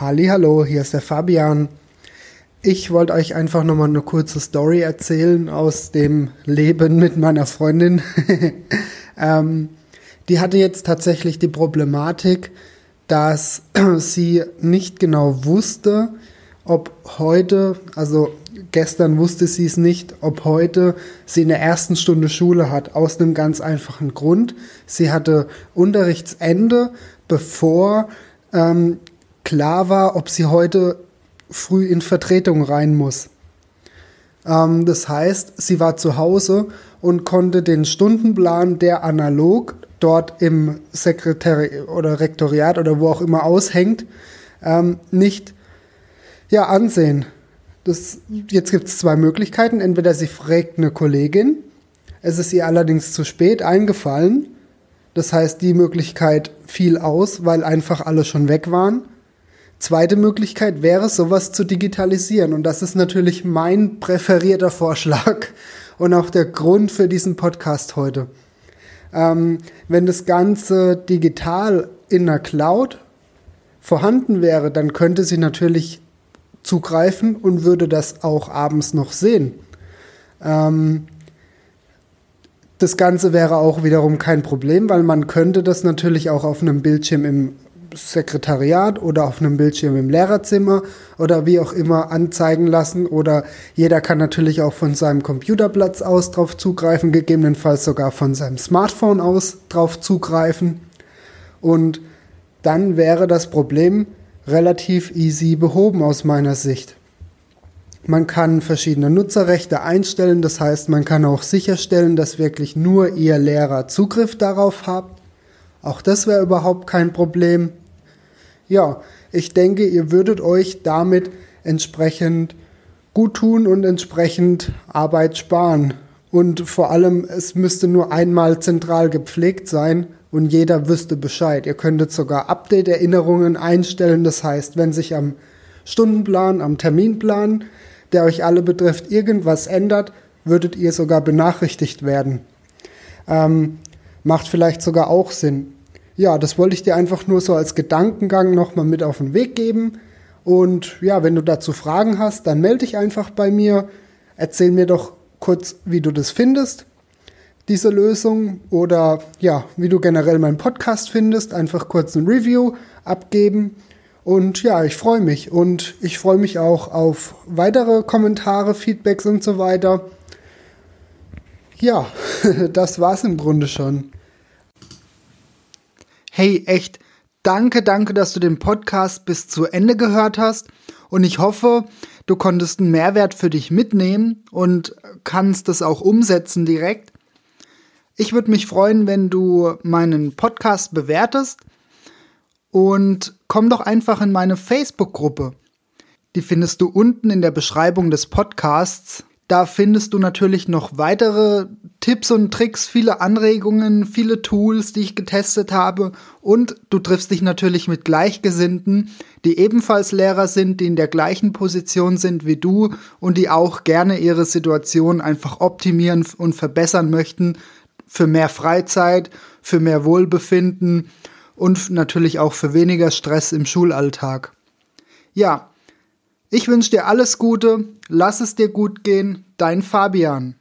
Hallo, hier ist der Fabian. Ich wollte euch einfach nochmal eine kurze Story erzählen aus dem Leben mit meiner Freundin. ähm, die hatte jetzt tatsächlich die Problematik, dass sie nicht genau wusste, ob heute, also gestern wusste sie es nicht, ob heute sie in der ersten Stunde Schule hat, aus einem ganz einfachen Grund. Sie hatte Unterrichtsende, bevor ähm, klar war, ob sie heute früh in Vertretung rein muss. Ähm, das heißt, sie war zu Hause und konnte den Stundenplan, der analog dort im Sekretari oder Rektoriat oder wo auch immer aushängt, ähm, nicht ja, ansehen. Das, jetzt gibt es zwei Möglichkeiten. Entweder sie fragt eine Kollegin, es ist ihr allerdings zu spät eingefallen. Das heißt, die Möglichkeit fiel aus, weil einfach alle schon weg waren. Zweite Möglichkeit wäre, sowas zu digitalisieren. Und das ist natürlich mein präferierter Vorschlag und auch der Grund für diesen Podcast heute. Ähm, wenn das Ganze digital in der Cloud vorhanden wäre, dann könnte sie natürlich zugreifen und würde das auch abends noch sehen. Ähm, das Ganze wäre auch wiederum kein Problem, weil man könnte das natürlich auch auf einem Bildschirm im Sekretariat oder auf einem Bildschirm im Lehrerzimmer oder wie auch immer anzeigen lassen oder jeder kann natürlich auch von seinem Computerplatz aus drauf zugreifen, gegebenenfalls sogar von seinem Smartphone aus drauf zugreifen und dann wäre das Problem relativ easy behoben aus meiner Sicht. Man kann verschiedene Nutzerrechte einstellen, das heißt, man kann auch sicherstellen, dass wirklich nur Ihr Lehrer Zugriff darauf hat. Auch das wäre überhaupt kein Problem. Ja, ich denke, ihr würdet euch damit entsprechend gut tun und entsprechend Arbeit sparen. Und vor allem, es müsste nur einmal zentral gepflegt sein, und jeder wüsste Bescheid. Ihr könntet sogar Update-Erinnerungen einstellen. Das heißt, wenn sich am Stundenplan, am Terminplan, der euch alle betrifft, irgendwas ändert, würdet ihr sogar benachrichtigt werden. Ähm, macht vielleicht sogar auch Sinn. Ja, das wollte ich dir einfach nur so als Gedankengang nochmal mit auf den Weg geben. Und ja, wenn du dazu Fragen hast, dann melde dich einfach bei mir. Erzähl mir doch kurz, wie du das findest diese Lösung oder ja, wie du generell meinen Podcast findest, einfach kurz ein Review abgeben. Und ja, ich freue mich und ich freue mich auch auf weitere Kommentare, Feedbacks und so weiter. Ja, das war's im Grunde schon. Hey, echt, danke, danke, dass du den Podcast bis zu Ende gehört hast. Und ich hoffe, du konntest einen Mehrwert für dich mitnehmen und kannst das auch umsetzen direkt. Ich würde mich freuen, wenn du meinen Podcast bewertest und komm doch einfach in meine Facebook-Gruppe. Die findest du unten in der Beschreibung des Podcasts. Da findest du natürlich noch weitere Tipps und Tricks, viele Anregungen, viele Tools, die ich getestet habe. Und du triffst dich natürlich mit Gleichgesinnten, die ebenfalls Lehrer sind, die in der gleichen Position sind wie du und die auch gerne ihre Situation einfach optimieren und verbessern möchten, für mehr Freizeit, für mehr Wohlbefinden und natürlich auch für weniger Stress im Schulalltag. Ja, ich wünsche dir alles Gute, lass es dir gut gehen, dein Fabian.